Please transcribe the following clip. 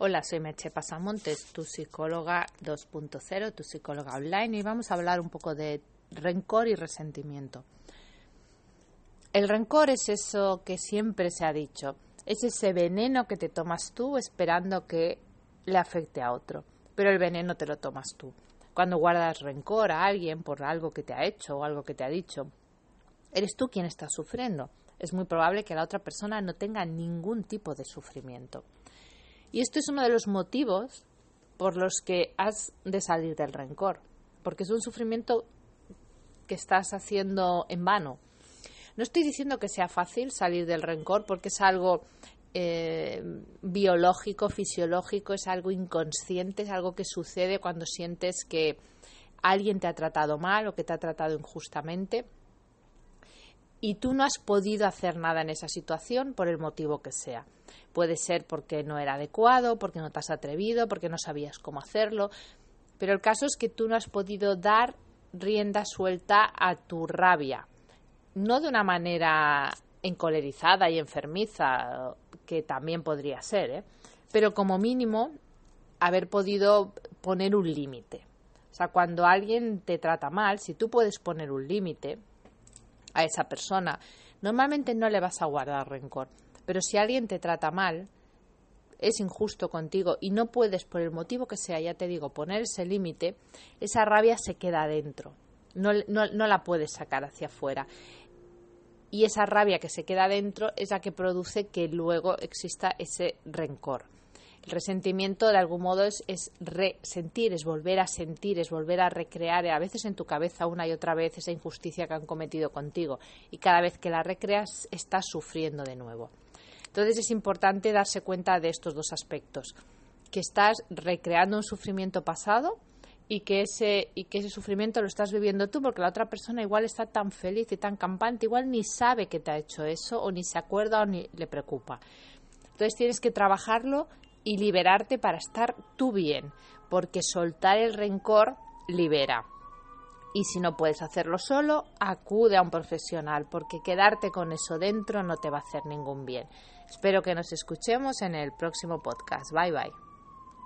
Hola, soy Meche Pasamontes, tu psicóloga 2.0, tu psicóloga online, y vamos a hablar un poco de rencor y resentimiento. El rencor es eso que siempre se ha dicho, es ese veneno que te tomas tú esperando que le afecte a otro, pero el veneno te lo tomas tú. Cuando guardas rencor a alguien por algo que te ha hecho o algo que te ha dicho, eres tú quien está sufriendo. Es muy probable que la otra persona no tenga ningún tipo de sufrimiento. Y esto es uno de los motivos por los que has de salir del rencor, porque es un sufrimiento que estás haciendo en vano. No estoy diciendo que sea fácil salir del rencor porque es algo eh, biológico, fisiológico, es algo inconsciente, es algo que sucede cuando sientes que alguien te ha tratado mal o que te ha tratado injustamente y tú no has podido hacer nada en esa situación por el motivo que sea. Puede ser porque no era adecuado, porque no te has atrevido, porque no sabías cómo hacerlo, pero el caso es que tú no has podido dar rienda suelta a tu rabia, no de una manera encolerizada y enfermiza, que también podría ser, ¿eh? pero como mínimo haber podido poner un límite. O sea, cuando alguien te trata mal, si tú puedes poner un límite, a esa persona. Normalmente no le vas a guardar rencor, pero si alguien te trata mal, es injusto contigo y no puedes, por el motivo que sea, ya te digo, poner ese límite, esa rabia se queda dentro, no, no, no la puedes sacar hacia afuera. Y esa rabia que se queda dentro es la que produce que luego exista ese rencor. El resentimiento, de algún modo, es, resentir, es volver a sentir, es volver a recrear, a veces en tu cabeza una y otra vez, esa injusticia que han cometido contigo. Y cada vez que la recreas, estás sufriendo de nuevo. Entonces es importante darse cuenta de estos dos aspectos, que estás recreando un sufrimiento pasado y que ese y que ese sufrimiento lo estás viviendo tú porque la otra persona igual está tan feliz y tan campante, igual ni sabe que te ha hecho eso o ni se acuerda o ni le preocupa. Entonces tienes que trabajarlo y liberarte para estar tú bien, porque soltar el rencor libera. Y si no puedes hacerlo solo, acude a un profesional, porque quedarte con eso dentro no te va a hacer ningún bien. Espero que nos escuchemos en el próximo podcast. Bye bye.